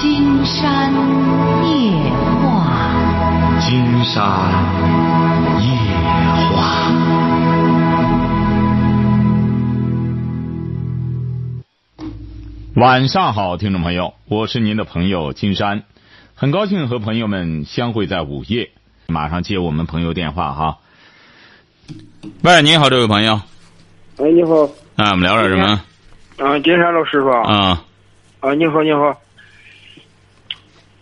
金山夜话，金山夜话。晚上好，听众朋友，我是您的朋友金山，很高兴和朋友们相会在午夜。马上接我们朋友电话哈。喂，你好，这位朋友。喂，你好。啊，我们聊点什么？啊，金山老师傅。啊。啊，你好，你好。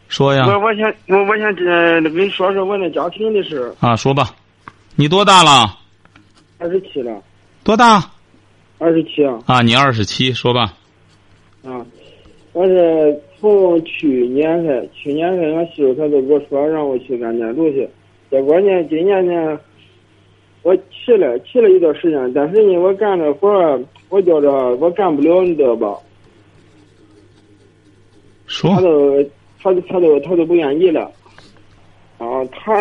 说呀。我我想我我想这跟你说说我那家庭的事。啊，说吧。你多大了？二十七了。多大？二十七啊。啊，你二十七，说吧。啊，我是从去年开，去年开，俺媳妇她就跟我说让我去干建筑去，结果呢，今年呢，我去了，去了一段时间，但是呢，我干这活儿，我觉着我干不了，你知道吧？说。他都，他他都他都不愿意了，啊，他，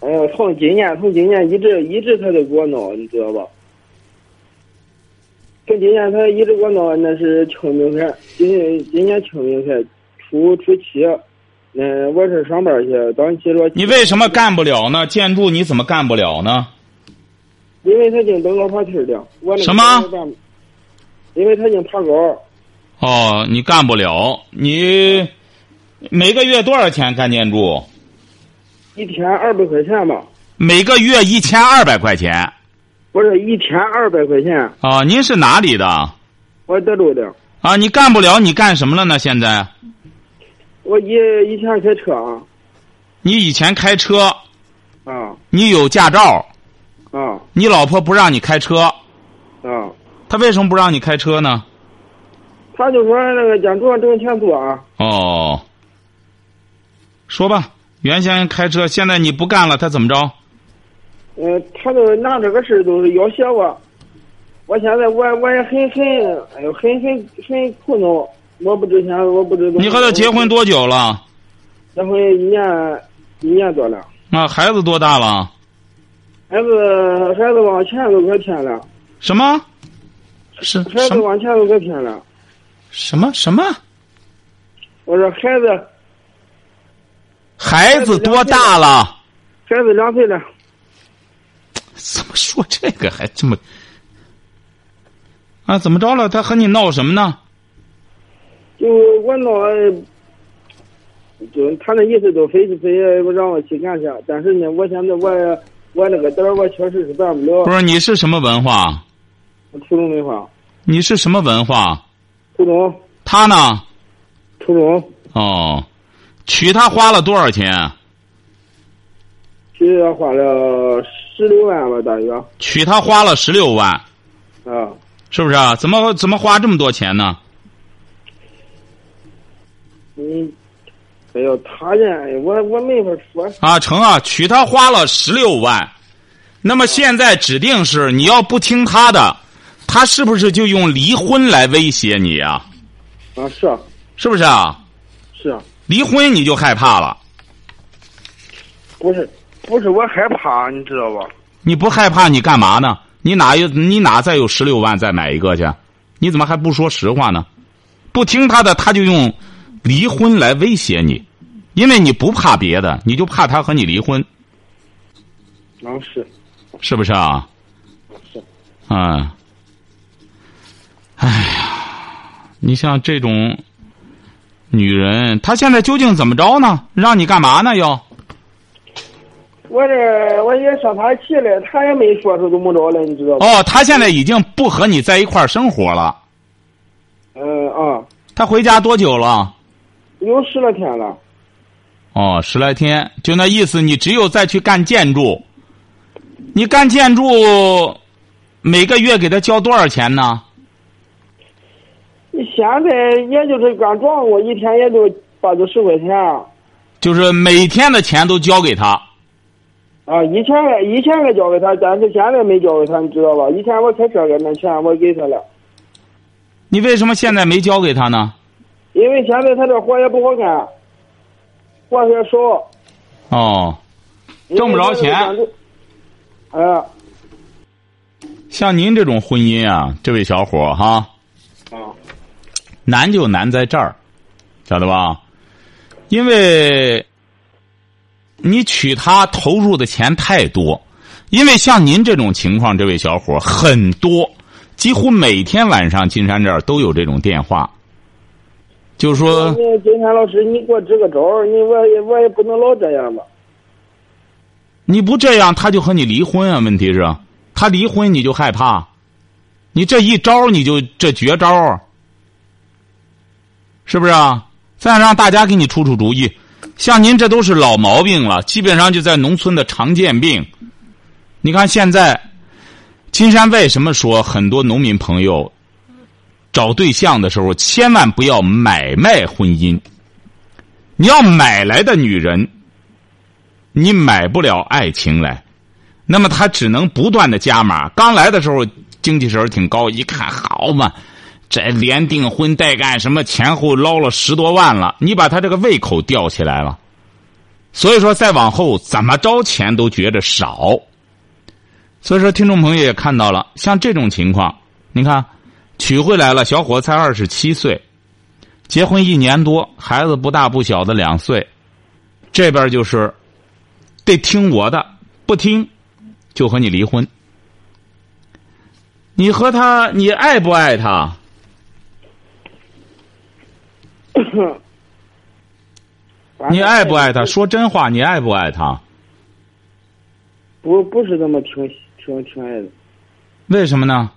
哎呀，从今年从今年一直一直他都给我闹，你知道吧？从今年他一直给我闹，那是清明节，今今年清明节初初七，嗯，我是上班去，早上起着。你为什么干不了呢？建筑你怎么干不了呢？因为他已经登高爬梯的，我什么？因为他已经爬高。哦，你干不了，你每个月多少钱干建筑？一天二百块钱吧。每个月一千二百块钱。不是一天二百块钱啊！您是哪里的？我德州的。啊，你干不了，你干什么了呢？现在？我以以前开车啊。你以前开车？啊。你有驾照？啊。你老婆不让你开车？啊。他为什么不让你开车呢？他就说那个建筑挣钱多啊。哦。说吧，原先开车，现在你不干了，他怎么着？呃，他都拿这个事都是要挟我，我现在我我也很很哎呦很很很苦恼，我不知钱，我不知道。你和他结婚多久了？结婚一年一年多了。啊孩子多大了？孩子孩子往前都快添了。什么？是孩子往前都快添了。什么什么？我说孩子。孩子多大了？孩子两岁了。怎么说这个还这么啊？怎么着了？他和你闹什么呢？就我闹，就他那意思都非非让我去干去，但是呢，我现在我我那个点儿我确实是办不了。不是你是什么文化？初中文化。你是什么文化？初中。他呢？初中。哦，娶她花了多少钱？娶她花了。十六万吧，大约。娶她花了十六万，啊，是不是啊？怎么怎么花这么多钱呢？嗯，哎呦，他人我我没法说。啊，成啊，娶她花了十六万，那么现在指定是你要不听他的，他是不是就用离婚来威胁你啊？啊，是啊，是不是啊？是啊。离婚你就害怕了？不是。不是我害怕，你知道吧？你不害怕，你干嘛呢？你哪有？你哪再有十六万再买一个去？你怎么还不说实话呢？不听他的，他就用离婚来威胁你，因为你不怕别的，你就怕他和你离婚。啊，是，是不是啊？是。嗯。哎呀，你像这种女人，她现在究竟怎么着呢？让你干嘛呢？又？我这我也生他气了，他也没说是怎么着了，你知道吧？哦，他现在已经不和你在一块儿生活了。嗯啊。他回家多久了？有十来天了。哦，十来天，就那意思，你只有再去干建筑。你干建筑，每个月给他交多少钱呢？你现在也就是干装我一天也就八九十块钱。就是每天的钱都交给他。啊，以前以前还交给他，但是现在没交给他，你知道吧？以前我开车给那钱我给他了。你为什么现在没交给他呢？因为现在他这活也不好干，活也少。哦，挣不着钱。哎。像您这种婚姻啊，这位小伙哈。啊。难就难在这儿，晓得吧？因为你娶她投入的钱太多，因为像您这种情况，这位小伙很多，几乎每天晚上金山这儿都有这种电话，就是说，你金山老师，你给我支个招儿，你我也我也不能老这样吧。你不这样，他就和你离婚啊？问题是，他离婚你就害怕，你这一招你就这绝招，是不是啊？再让大家给你出出主意，像您这都是老毛病了，基本上就在农村的常见病。你看现在，金山为什么说很多农民朋友找对象的时候千万不要买卖婚姻？你要买来的女人。你买不了爱情来，那么他只能不断的加码。刚来的时候精气神挺高，一看好嘛，这连订婚带干什么前后捞了十多万了，你把他这个胃口吊起来了。所以说再往后怎么着钱都觉着少。所以说听众朋友也看到了，像这种情况，你看娶回来了，小伙才二十七岁，结婚一年多，孩子不大不小的两岁，这边就是。得听我的，不听，就和你离婚。你和他，你爱不爱他？你爱不爱他？说真话，你爱不爱他？不，不是那么挺挺挺爱的。为什么呢？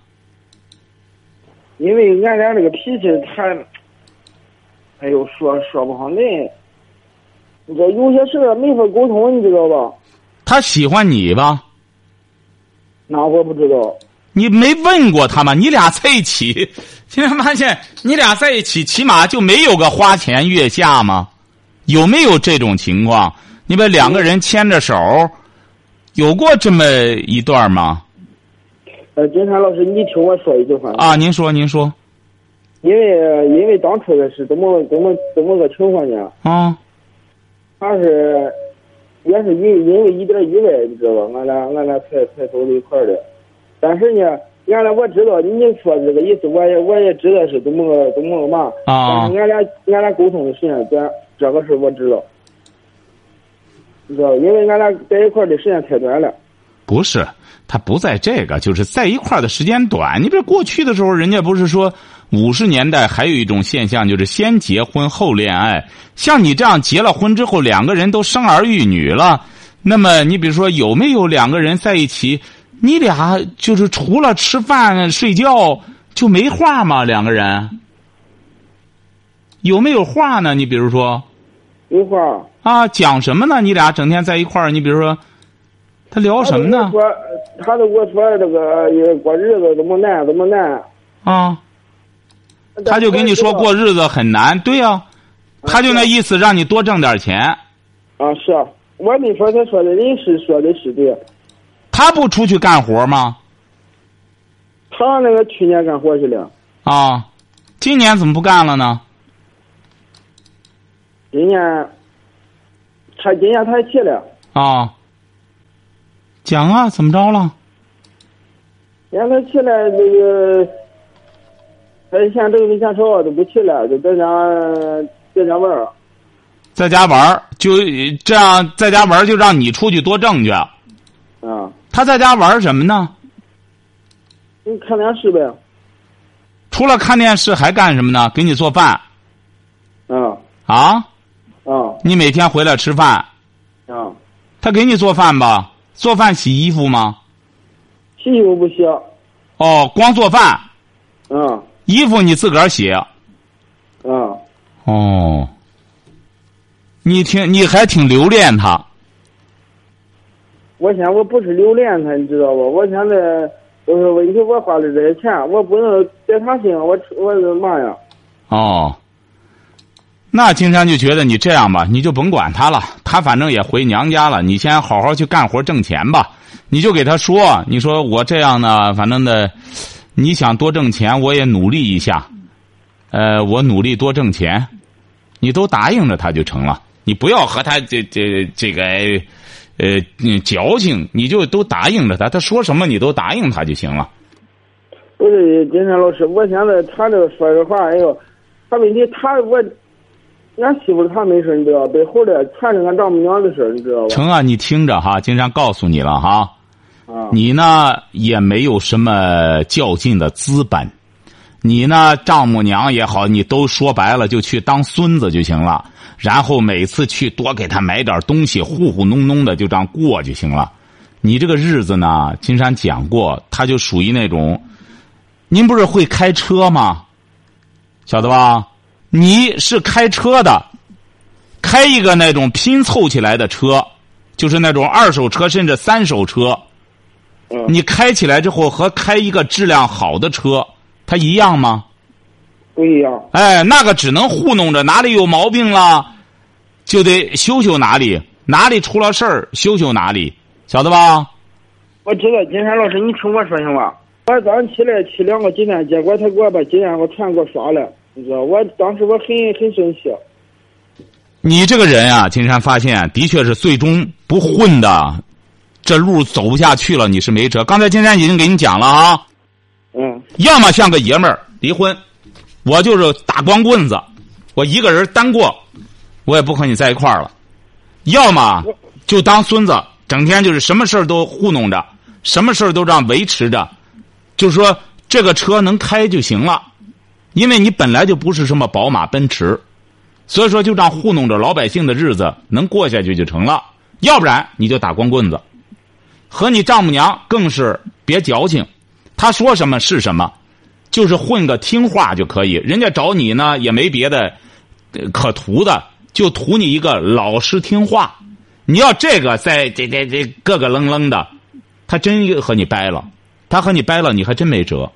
因为俺俩这个脾气他，哎呦，说说不好来。你这有些事没法沟通，你知道吧？他喜欢你吧？那我不知道。你没问过他吗？你俩在一起，现在发现你俩在一起，起码就没有个花前月下吗？有没有这种情况？你们两个人牵着手，有过这么一段吗？呃，金山老师，你听我说一句话。啊，您说，您说。因为因为当初的是怎么怎么怎么个情况呢？啊。他是，也是因因为一点意外，你知道吧？俺俩俺俩才才走到一块儿的。但是呢，原来我知道你说这个意思，我也我也知道是怎么个怎么个嘛。啊。但是俺俩俺俩沟通的时间短，这个事我知道。你知道，因为俺俩在一块儿的时间太短了。不是，他不在这个，就是在一块儿的时间短。你比如过去的时候，人家不是说。五十年代还有一种现象，就是先结婚后恋爱。像你这样结了婚之后，两个人都生儿育女了，那么你比如说有没有两个人在一起？你俩就是除了吃饭睡觉就没话吗？两个人有没有话呢？你比如说有话啊，讲什么呢？你俩整天在一块儿，你比如说他聊什么呢？说，他都跟我说这个过日子怎么难，怎么难啊。他就跟你说过日子很难，对呀，他就那意思让你多挣点钱。啊，是啊，我没说他说的人是说的是对。他不出去干活吗？他那个去年干活去了。啊，今年怎么不干了呢？今年，他今年他去了。啊。讲啊，怎么着了？让他去了那个。他现在挣的钱少，都不去了，就在家在家玩儿。在家玩儿，就这样在家玩儿，就让你出去多挣去。啊。他在家玩什么呢？你看电视呗。除了看电视还干什么呢？给你做饭。嗯。啊。嗯。你每天回来吃饭。嗯。他给你做饭吧？做饭洗衣服吗？洗衣服不洗。哦，光做饭。嗯。衣服你自个儿洗。嗯。哦。你挺，你还挺留恋他。我现在我不是留恋他，你知道不？我现在就是问题，我花的这些钱，我不能在他身上，我我干嘛呀？哦。那金山就觉得你这样吧，你就甭管他了，他反正也回娘家了，你先好好去干活挣钱吧。你就给他说，你说我这样呢，反正的。你想多挣钱，我也努力一下，呃，我努力多挣钱，你都答应着他就成了。你不要和他这这这个，呃，矫情，你就都答应着他，他说什么你都答应他就行了。不是金山老师，我现在他这个说这话，哎呦，他问题他我，俺媳妇她没事，你知道，背后的全是俺丈母娘的事你知道吧？成啊，你听着哈，金山告诉你了哈。啊，你呢也没有什么较劲的资本，你呢丈母娘也好，你都说白了就去当孙子就行了，然后每次去多给他买点东西，糊糊弄弄的就这样过就行了。你这个日子呢，金山讲过，他就属于那种，您不是会开车吗？晓得吧？你是开车的，开一个那种拼凑起来的车，就是那种二手车甚至三手车。嗯，你开起来之后和开一个质量好的车，它一样吗？不一样。哎，那个只能糊弄着，哪里有毛病了，就得修修哪里，哪里出了事儿修修哪里，晓得吧？我知道，金山老师，你听我说行吧？我早上起来去两个鸡蛋，结果他给我把鸡蛋给我全给我刷了，你知道，我当时我很很生气。你这个人啊，金山发现的确是最终不混的，这路走不下去了，你是没辙。刚才金山已经给你讲了啊，嗯。要么像个爷们儿离婚，我就是打光棍子，我一个人单过，我也不和你在一块儿了；要么就当孙子，整天就是什么事儿都糊弄着，什么事儿都这样维持着，就是说这个车能开就行了，因为你本来就不是什么宝马、奔驰，所以说就这样糊弄着老百姓的日子能过下去就成了，要不然你就打光棍子，和你丈母娘更是别矫情，他说什么是什么。就是混个听话就可以，人家找你呢也没别的可图的，就图你一个老实听话。你要这个在这这这咯咯楞楞的，他真和你掰了，他和你掰了，你还真没辙，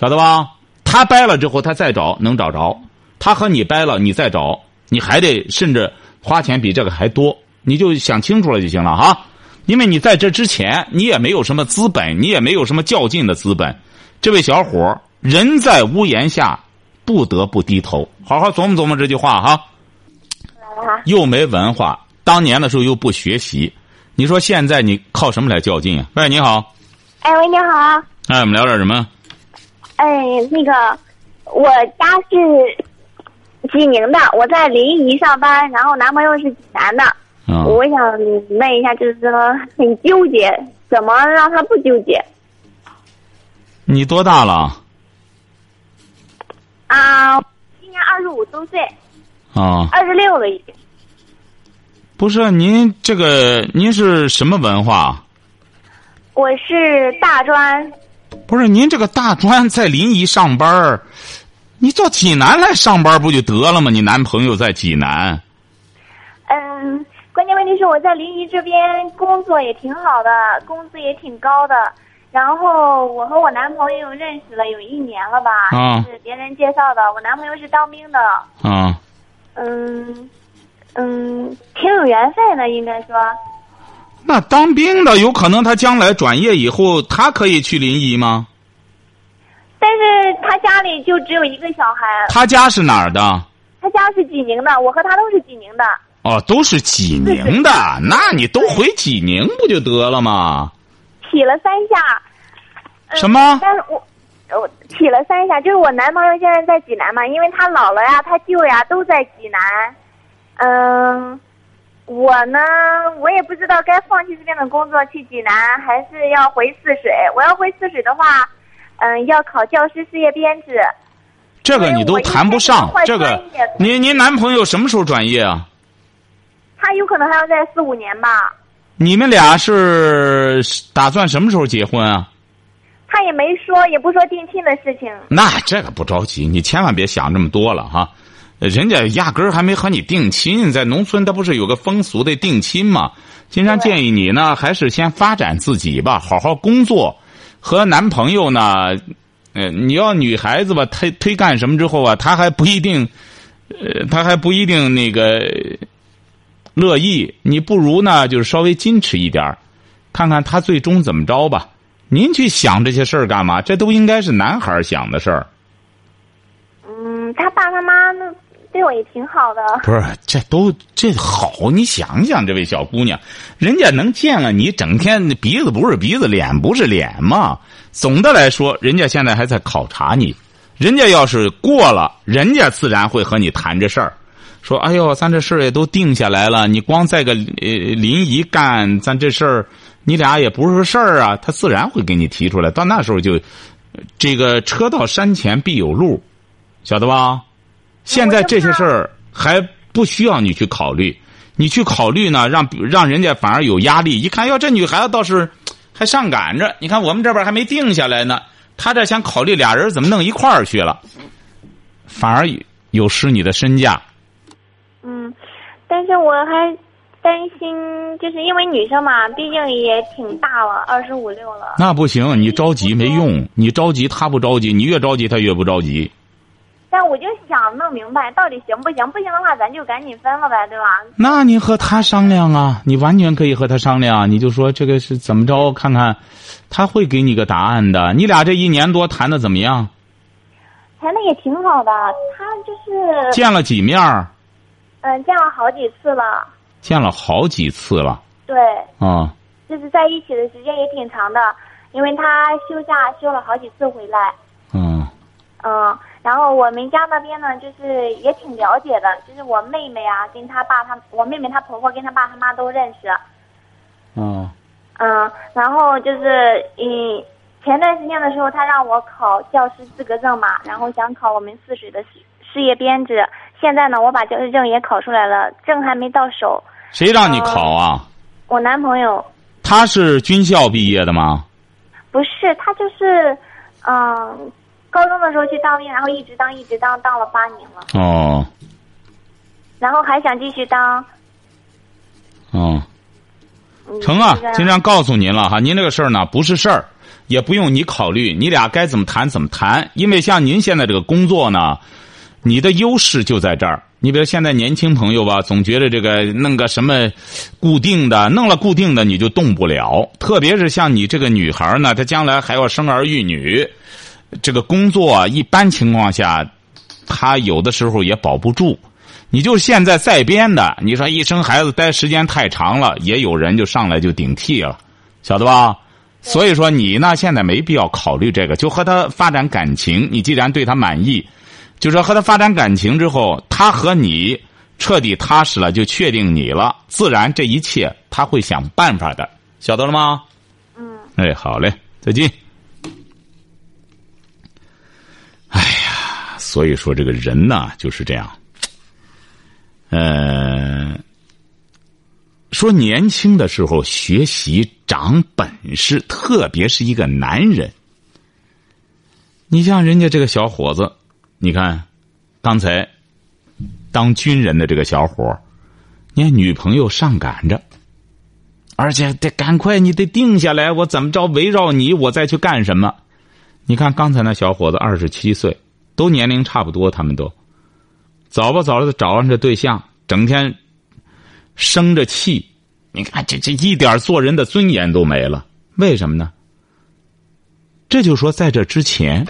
晓得吧？他掰了之后，他再找能找着；他和你掰了，你再找，你还得甚至花钱比这个还多。你就想清楚了就行了哈，因为你在这之前你也没有什么资本，你也没有什么较劲的资本。这位小伙儿人在屋檐下，不得不低头。好好琢磨琢磨这句话哈。又没文化，当年的时候又不学习，你说现在你靠什么来较劲啊？喂，你好，哎，喂，你好。哎，我们聊点什么？哎，那个，我家是济宁的，我在临沂上班，然后男朋友是济南的。啊、我想问一下，就是说很纠结，怎么让他不纠结？你多大了？啊，今年二十五周岁，啊，二十六了已经。不是您这个您是什么文化？我是大专，不是您这个大专在临沂上班儿你到济南来上班不就得了吗？你男朋友在济南。嗯，问题是我在临沂这边工作也挺好的，工资也挺高的。然后我和我男朋友认识了有一年了吧，啊是别人介绍的。我男朋友是当兵的，啊，嗯嗯，挺有缘分的，应该说。那当兵的有可能他将来转业以后，他可以去临沂吗？但是他家里就只有一个小孩，他家是哪儿的？他家是济宁的，我和他都是济宁的。哦，都是济宁的，那你都回济宁不就得了吗？起了三下。嗯什么但是我我起了三下，就是我男朋友现在在济南嘛，因为他姥姥呀、他舅呀都在济南。嗯，我呢，我也不知道该放弃这边的工作去济南，还是要回泗水。我要回泗水的话，嗯，要考教师事业编制。这个你都谈不上。这个，您您男朋友什么时候转业啊？他有可能还要在四五年吧。你们俩是打算什么时候结婚啊？他也没说，也不说定亲的事情。那这个不着急，你千万别想这么多了哈。人家压根儿还没和你定亲，在农村他不是有个风俗的定亲吗？金山建议你呢，还是先发展自己吧，好好工作。和男朋友呢，呃，你要女孩子吧，推推干什么之后啊，他还不一定，呃，他还不一定那个乐意。你不如呢，就是稍微矜持一点儿看看他最终怎么着吧。您去想这些事儿干嘛？这都应该是男孩想的事儿。嗯，他爸他妈那对我也挺好的。不是，这都这好，你想想，这位小姑娘，人家能见了你，整天鼻子不是鼻子，脸不是脸嘛。总的来说，人家现在还在考察你，人家要是过了，人家自然会和你谈这事儿。说：“哎呦，咱这事儿也都定下来了，你光在个呃临沂干，咱这事儿你俩也不是事儿啊。”他自然会给你提出来。到那时候就，这个车到山前必有路，晓得吧？现在这些事儿还不需要你去考虑，你去考虑呢，让让人家反而有压力。一看，哟，这女孩子倒是还上赶着。你看我们这边还没定下来呢，他这想考虑俩人怎么弄一块儿去了，反而有失你的身价。嗯，但是我还担心，就是因为女生嘛，毕竟也挺大了，二十五六了。那不行，你着急没用，你着急他不着急，你越着急他越不着急。但我就想弄明白，到底行不行？不行的话，咱就赶紧分了呗，对吧？那你和他商量啊，你完全可以和他商量，你就说这个是怎么着，看看他会给你个答案的。你俩这一年多谈的怎么样？谈的也挺好的，他就是见了几面儿？嗯，见了好几次了。见了好几次了。对。啊。就是在一起的时间也挺长的，因为他休假休了好几次回来。嗯。嗯，然后我们家那边呢，就是也挺了解的，就是我妹妹啊，跟他爸他，我妹妹她婆婆跟他爸他妈都认识。嗯。嗯，然后就是嗯，前段时间的时候，他让我考教师资格证嘛，然后想考我们泗水的事事业编制。现在呢，我把教师证也考出来了，证还没到手。谁让你考啊？我男朋友。他是军校毕业的吗？不是，他就是嗯，高中的时候去当兵，然后一直当，一直当，当了八年了。哦。然后还想继续当。哦。成啊，经常告诉您了哈，您这个事儿呢不是事儿，也不用你考虑，你俩该怎么谈怎么谈，因为像您现在这个工作呢。你的优势就在这儿。你比如现在年轻朋友吧，总觉得这个弄个什么固定的，弄了固定的你就动不了。特别是像你这个女孩呢，她将来还要生儿育女，这个工作一般情况下，她有的时候也保不住。你就现在在编的，你说一生孩子待时间太长了，也有人就上来就顶替了，晓得吧？所以说你呢，现在没必要考虑这个，就和他发展感情。你既然对他满意。就说和他发展感情之后，他和你彻底踏实了，就确定你了，自然这一切他会想办法的，晓得了吗？嗯。哎，好嘞，再见。哎呀，所以说这个人呢就是这样。呃，说年轻的时候学习长本事，特别是一个男人。你像人家这个小伙子。你看，刚才当军人的这个小伙你看女朋友上赶着，而且得赶快，你得定下来，我怎么着围绕你，我再去干什么？你看刚才那小伙子二十七岁，都年龄差不多，他们都早吧早的找上这对象，整天生着气，你看这这一点做人的尊严都没了，为什么呢？这就说在这之前。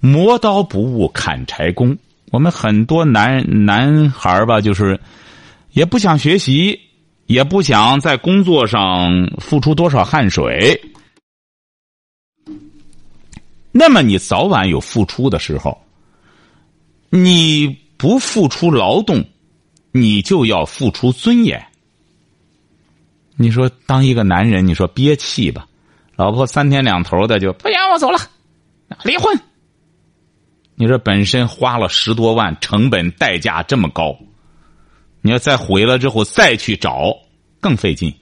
磨刀不误砍柴工。我们很多男男孩吧，就是也不想学习，也不想在工作上付出多少汗水。那么你早晚有付出的时候，你不付出劳动，你就要付出尊严。你说当一个男人，你说憋气吧，老婆三天两头的就不行，我走了，离婚。你说本身花了十多万，成本代价这么高，你要再毁了之后再去找，更费劲。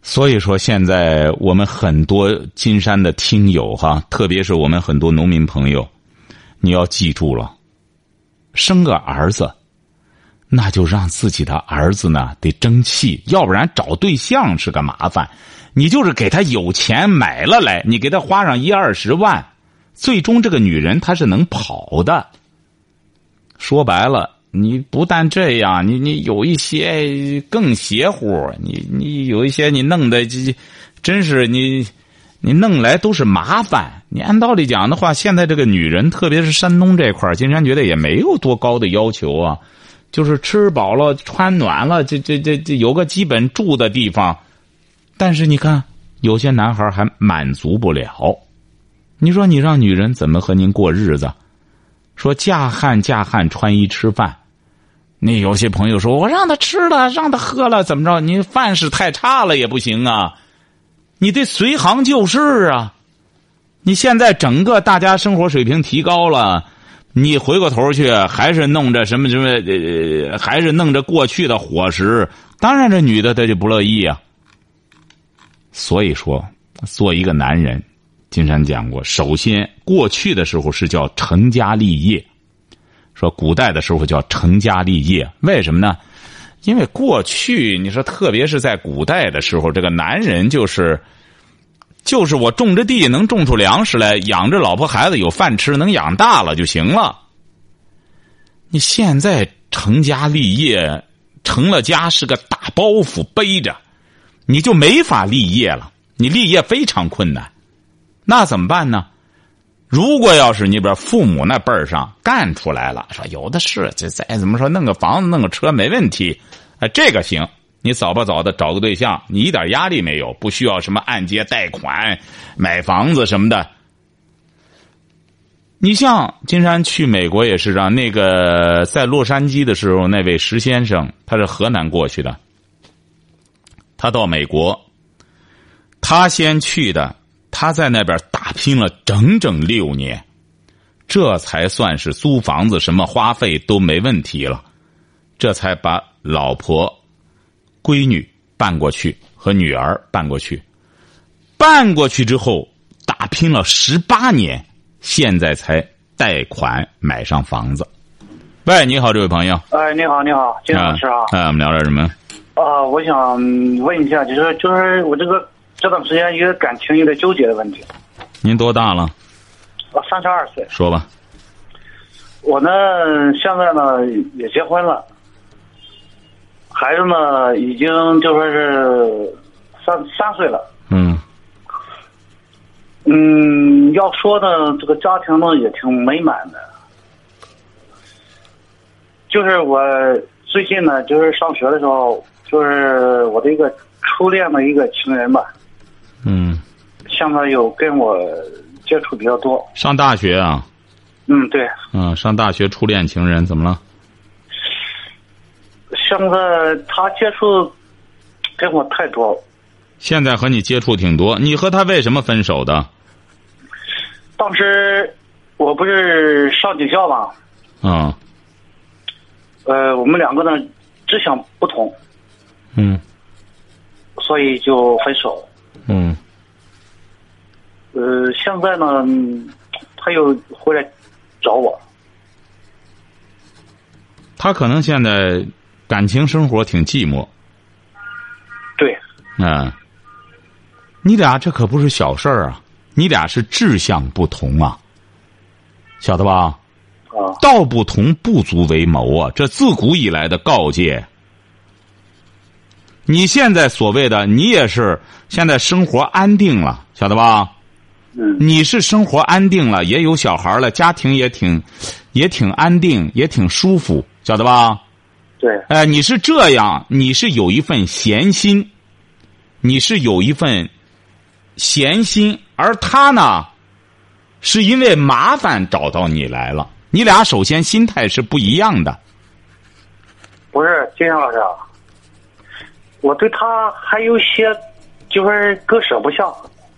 所以说，现在我们很多金山的听友哈，特别是我们很多农民朋友，你要记住了，生个儿子，那就让自己的儿子呢得争气，要不然找对象是个麻烦。你就是给他有钱买了来，你给他花上一二十万。最终，这个女人她是能跑的。说白了，你不但这样，你你有一些更邪乎，你你有一些你弄的这这，真是你你弄来都是麻烦。你按道理讲的话，现在这个女人，特别是山东这块金山觉得也没有多高的要求啊，就是吃饱了、穿暖了，这这这这有个基本住的地方。但是你看，有些男孩还满足不了。你说你让女人怎么和您过日子？说嫁汉嫁汉穿衣吃饭，那有些朋友说我让他吃了，让他喝了，怎么着？你饭是太差了也不行啊，你得随行就市啊。你现在整个大家生活水平提高了，你回过头去还是弄着什么什么呃，还是弄着过去的伙食，当然这女的她就不乐意啊。所以说，做一个男人，金山讲过，首先过去的时候是叫成家立业，说古代的时候叫成家立业，为什么呢？因为过去你说，特别是在古代的时候，这个男人就是。就是我种着地，能种出粮食来，养着老婆孩子有饭吃，能养大了就行了。你现在成家立业，成了家是个大包袱背着，你就没法立业了。你立业非常困难，那怎么办呢？如果要是你把父母那辈儿上干出来了，说有的是，这再怎么说弄个房子弄个车没问题，啊，这个行。你早吧早的找个对象，你一点压力没有，不需要什么按揭贷款、买房子什么的。你像金山去美国也是让那个在洛杉矶的时候，那位石先生，他是河南过去的，他到美国，他先去的，他在那边打拼了整整六年，这才算是租房子什么花费都没问题了，这才把老婆。闺女搬过去，和女儿搬过去，搬过去之后打拼了十八年，现在才贷款买上房子。喂，你好，这位朋友。哎，你好，你好，金老师啊。哎，我们聊点什么？啊，我想问一下，就是就是我这个这段时间一个感情有点纠结的问题。您多大了？我三十二岁。说吧。我呢，现在呢也结婚了。孩子呢，已经就说是三三岁了。嗯。嗯，要说呢，这个家庭呢也挺美满的。就是我最近呢，就是上学的时候，就是我的一个初恋的一个情人吧。嗯。现在有跟我接触比较多。上大学啊？嗯，对。嗯，上大学初恋情人怎么了？现在他接触跟我太多。现在和你接触挺多，你和他为什么分手的？当时我不是上警校吗？嗯。呃，我们两个呢，志向不同。嗯。所以就分手。嗯。呃，现在呢，他又回来找我。他可能现在。感情生活挺寂寞，对，嗯，你俩这可不是小事儿啊！你俩是志向不同啊，晓得吧？啊，道不同不足为谋啊！这自古以来的告诫。你现在所谓的你也是现在生活安定了，晓得吧？嗯，你是生活安定了，也有小孩了，家庭也挺也挺安定，也挺舒服，晓得吧？对，哎，你是这样，你是有一份闲心，你是有一份闲心，而他呢，是因为麻烦找到你来了。你俩首先心态是不一样的。不是金山老师，我对他还有些就是割舍不下。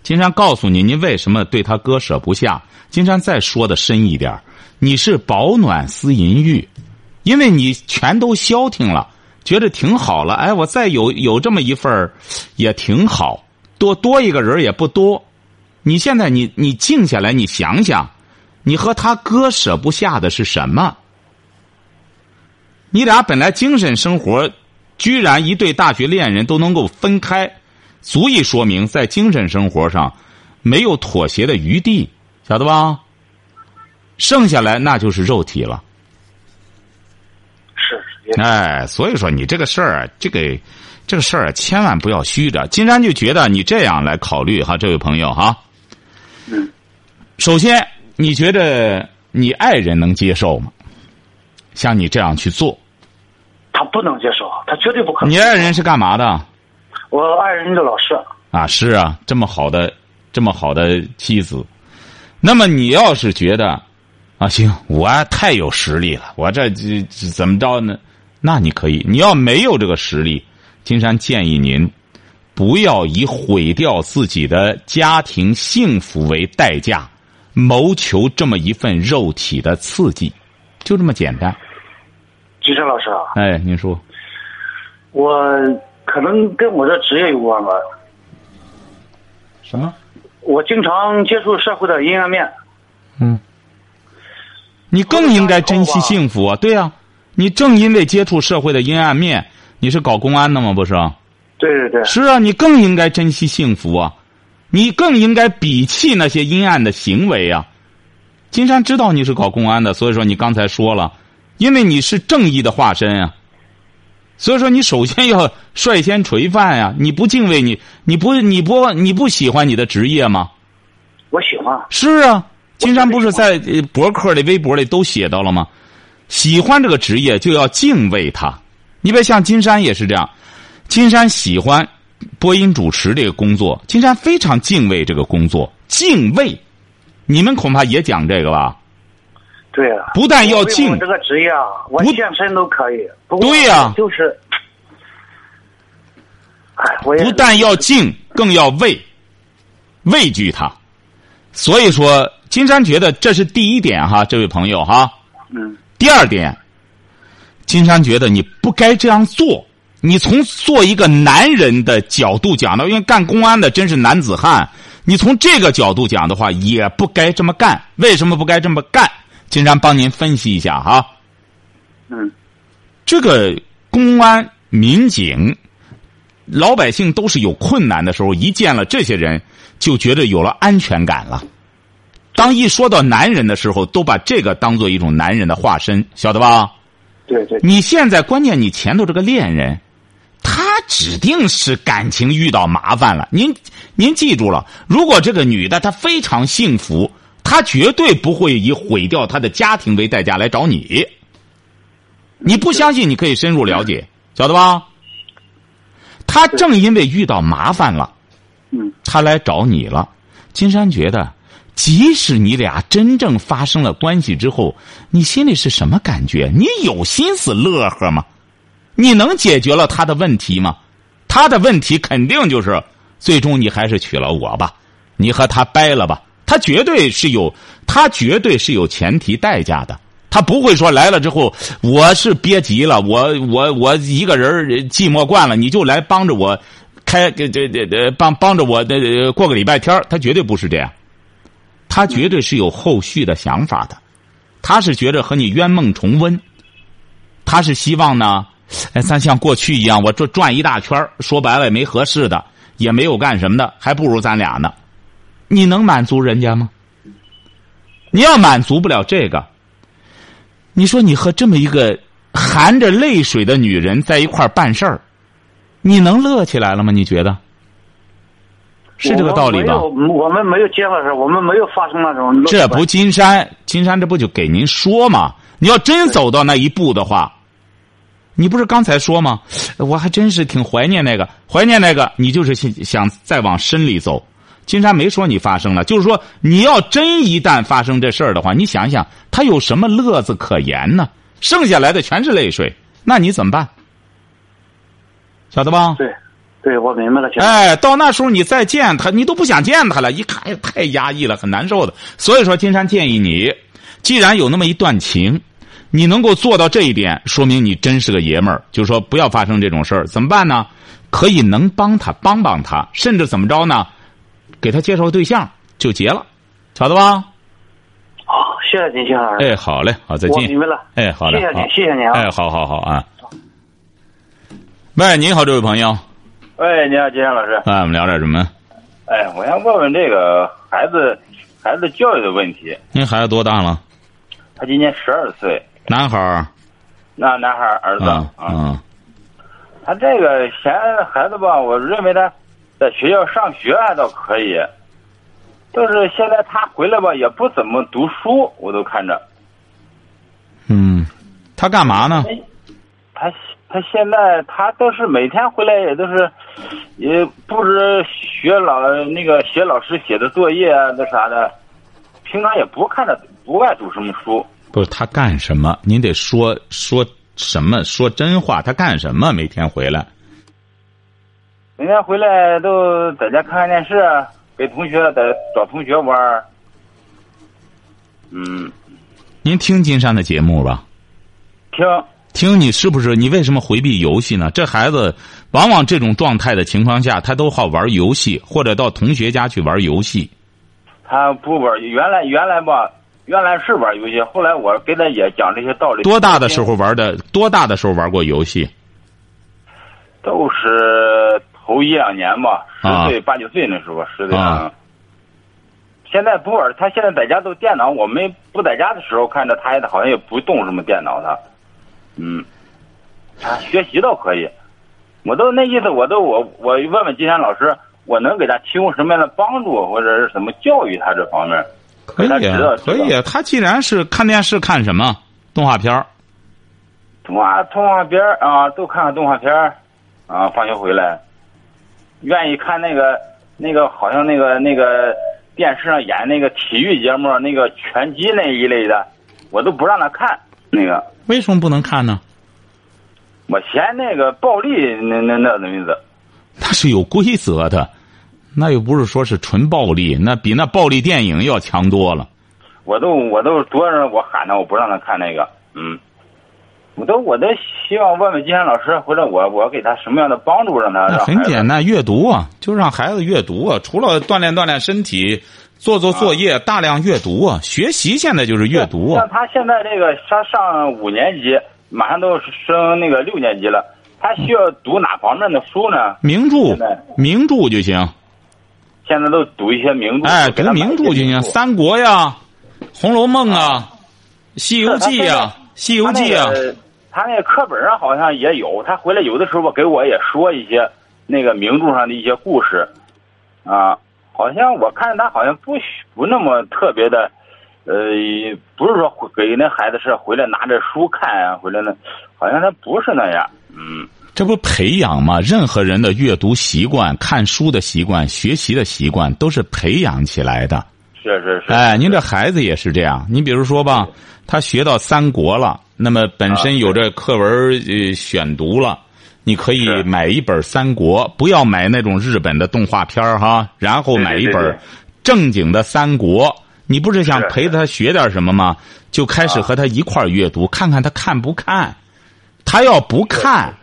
金山告诉你，你为什么对他割舍不下？金山再说的深一点，你是饱暖思淫欲。因为你全都消停了，觉得挺好了。哎，我再有有这么一份儿，也挺好。多多一个人也不多。你现在你你静下来，你想想，你和他割舍不下的是什么？你俩本来精神生活，居然一对大学恋人都能够分开，足以说明在精神生活上没有妥协的余地，晓得吧？剩下来那就是肉体了。是哎，所以说你这个事儿，这个这个事儿千万不要虚着。金山就觉得你这样来考虑哈，这位朋友哈。嗯。首先，你觉得你爱人能接受吗？像你这样去做？他不能接受，他绝对不可能。你爱人是干嘛的？我爱人的老师。啊，是啊，这么好的，这么好的妻子。那么你要是觉得啊，行，我太有实力了，我这这这怎么着呢？那你可以，你要没有这个实力，金山建议您不要以毁掉自己的家庭幸福为代价，谋求这么一份肉体的刺激，就这么简单。金山老师啊，哎，您说，我可能跟我的职业有关吧。什么？我经常接触社会的阴暗面。嗯，你更应该珍惜幸福啊！对呀、你正因为接触社会的阴暗面，你是搞公安的吗？不是？对对对，是啊，你更应该珍惜幸福啊！你更应该鄙弃那些阴暗的行为啊！金山知道你是搞公安的，所以说你刚才说了，因为你是正义的化身啊，所以说你首先要率先垂范呀、你不敬畏你，你不你不你不喜欢你的职业吗？我喜欢。是啊，金山不是在呃博客里、微博里都写到了吗？喜欢这个职业就要敬畏它。你别像金山也是这样，金山喜欢播音主持这个工作，金山非常敬畏这个工作，敬畏。你们恐怕也讲这个吧？对啊，不但要敬我这个职业啊，我不献身都可以。不对呀就是，哎，我也不但要敬，更要畏，畏惧他。所以说，金山觉得这是第一点哈，这位朋友哈。嗯，第二点，金山觉得你不该这样做。你从做一个男人的角度讲的，因为干公安的真是男子汉。你从这个角度讲的话，也不该这么干。为什么不该这么干？金山帮您分析一下哈。嗯，这个公安民警，老百姓都是有困难的时候，一见了这些人，就觉得有了安全感了。当一说到男人的时候，都把这个当做一种男人的化身，晓得吧？对对，你现在关键你前头这个恋人，他指定是感情遇到麻烦了。您您记住了，如果这个女的她非常幸福，她绝对不会以毁掉他的家庭为代价来找你。你不相信，你可以深入了解，晓得吧？他正因为遇到麻烦了，嗯，他来找你了。金山觉得，即使你俩真正发生了关系之后，你心里是什么感觉？你有心思乐呵吗？你能解决了他的问题吗？他的问题肯定就是，最终你还是娶了我吧，你和他掰了吧。他绝对是有，他绝对是有前提代价的。他不会说来了之后，我是憋急了，我我我一个人寂寞惯了，你就来帮着我开这这这帮帮着我的过个礼拜天他绝对不是这样，他绝对是有后续的想法的，他是觉着和你冤梦重温，他是希望呢，哎，咱像过去一样，我这转一大圈说白了也没合适的，也没有干什么的，还不如咱俩呢，你能满足人家吗？你要满足不了这个，你说你和这么一个含着泪水的女人在一块儿办事儿，你能乐起来了吗？你觉得？是这个道理吧？我们没有我们没有见过事，我们没有发生那种。这不金山，金山这不就给您说嘛？你要真走到那一步的话，你不是刚才说吗？我还真是挺怀念那个，怀念那个，你就是想想再往深里走。金山没说你发生了，就是说你要真一旦发生这事儿的话，你想想，他有什么乐子可言呢？剩下来的全是泪水，那你怎么办？晓得吧？对，对，我明白了。哎，到那时候你再见他，你都不想见他了，一看哎太压抑了，很难受的。所以说，金山建议你，既然有那么一段情，你能够做到这一点，说明你真是个爷们儿。就是说，不要发生这种事儿，怎么办呢？可以能帮他帮帮他，甚至怎么着呢？给他介绍个对象就结了，晓得吧？好，谢谢您，金老师。哎，好嘞，好，再见。我明白了。哎，好嘞，谢谢好您谢谢您啊哎，好好好啊。喂，您好，这位朋友，喂，你好，金山老师。哎，我们聊点什么？哎，我想问问这个孩子孩子教育的问题。您孩子多大了？他今年十二岁，男孩儿。那男孩儿子啊啊。啊。他这个嫌孩子吧，我认为他在学校上学还倒可以，就是现在他回来吧，也不怎么读书，我都看着。嗯，他干嘛呢？他他现在他都是每天回来也都是，也不是学老那个写老师写的作业啊那啥的，平常也不看着不爱读什么书。不是他干什么？您得说说什么？说真话。他干什么？每天回来，每天回来都在家看看电视，给同学在找同学玩儿。嗯，您听金山的节目吧？听听你是不是？你为什么回避游戏呢？这孩子往往这种状态的情况下，他都好玩游戏，或者到同学家去玩游戏。他不玩，原来原来吧，原来是玩游戏，后来我跟他也讲这些道理。多大的时候玩的？多大的时候玩过游戏？都是头一两年吧，啊十岁八九岁那时候，十岁。现在不玩，他现在在家都电脑，我们不在家的时候看着他，好像也不动什么电脑他，嗯，他学习倒可以，我都那意思，我都我我问问金山老师，我能给他提供什么样的帮助，或者是怎么教育他这方面？可以可以啊。他既然是看电视，看什么动画片儿动画动画片儿啊，都看看动画片儿啊，放学回来，愿意看那个那个好像那个那个电视上演那个体育节目，那个拳击那一类的，我都不让他看。那个为什么不能看呢？我嫌那个暴力那那那东西子，那是有规则的，那又不是说是纯暴力，那比那暴力电影要强多了。我都我都多少我喊他，我不让他看那个，嗯，我都我都希望问问金山老师，或者我我给他什么样的帮助，让他很简单，阅读啊，就让孩子阅读啊。除了锻炼锻炼身体，做做作业，大量阅读啊。学习现在就是阅读啊像。他现在这个他上五年级，马上都升那个六年级了，他需要读哪方面的书呢？名著，名著就行。现在都读一些名著，哎，读名著就行，《三国》呀，《红楼梦》啊，《西游记》呀，《西游记》啊他。那课本上好像也有，他回来有的时候给我也说一些那个名著上的一些故事，啊，好像我看他好像不许不那么特别的，呃，不是说给那孩子是回来拿着书看啊，回来那，好像他不是那样，嗯，这不培养吗？任何人的阅读习惯、看书的习惯、学习的习惯，都是培养起来的。是是是，哎，您这孩子也是这样。你比如说吧，他学到三国了，那么本身有这课文呃选读了，你可以买一本三国，不要买那种日本的动画片儿哈，然后买一本正经的三国。你不是想是陪他学点什么吗？就开始啊和他一块儿阅读，看看他看不看。他要不看，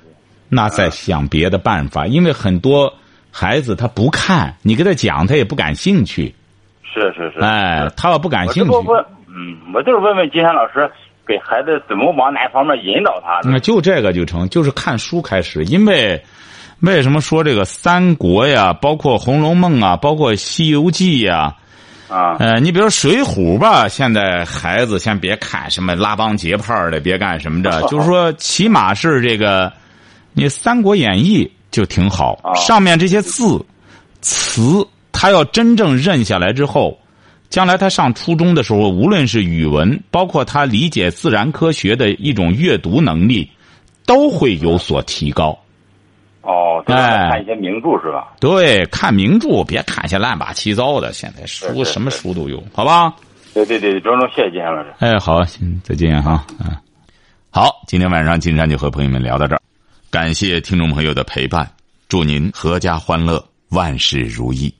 那再想别的办法，因为很多孩子他不看，你给他讲，他也不感兴趣。是是是，哎，他要不感兴趣我问，嗯，我就是问问金山老师，给孩子怎么往哪方面引导他的？那就这个就成，就是看书开始。因为为什么说这个三国呀，包括《红楼梦》啊，包括《西游记》呀，啊，呃，你比如《水浒》吧，现在孩子先别看什么拉帮结派的，别干什么的，就是说起码是这个，你《三国演义》就挺好，啊上面这些字词，他要真正认下来之后。将来他上初中的时候，无论是语文，包括他理解自然科学的一种阅读能力，都会有所提高。哦，哎看一些名著是吧？对，看名著，别看些乱八七糟的。现在书什么书都有，好吧？对对对，庄重谢谢金山老师。哎，好，行，再见哈。嗯，好，今天晚上金山就和朋友们聊到这儿，感谢听众朋友的陪伴，祝您阖家欢乐，万事如意。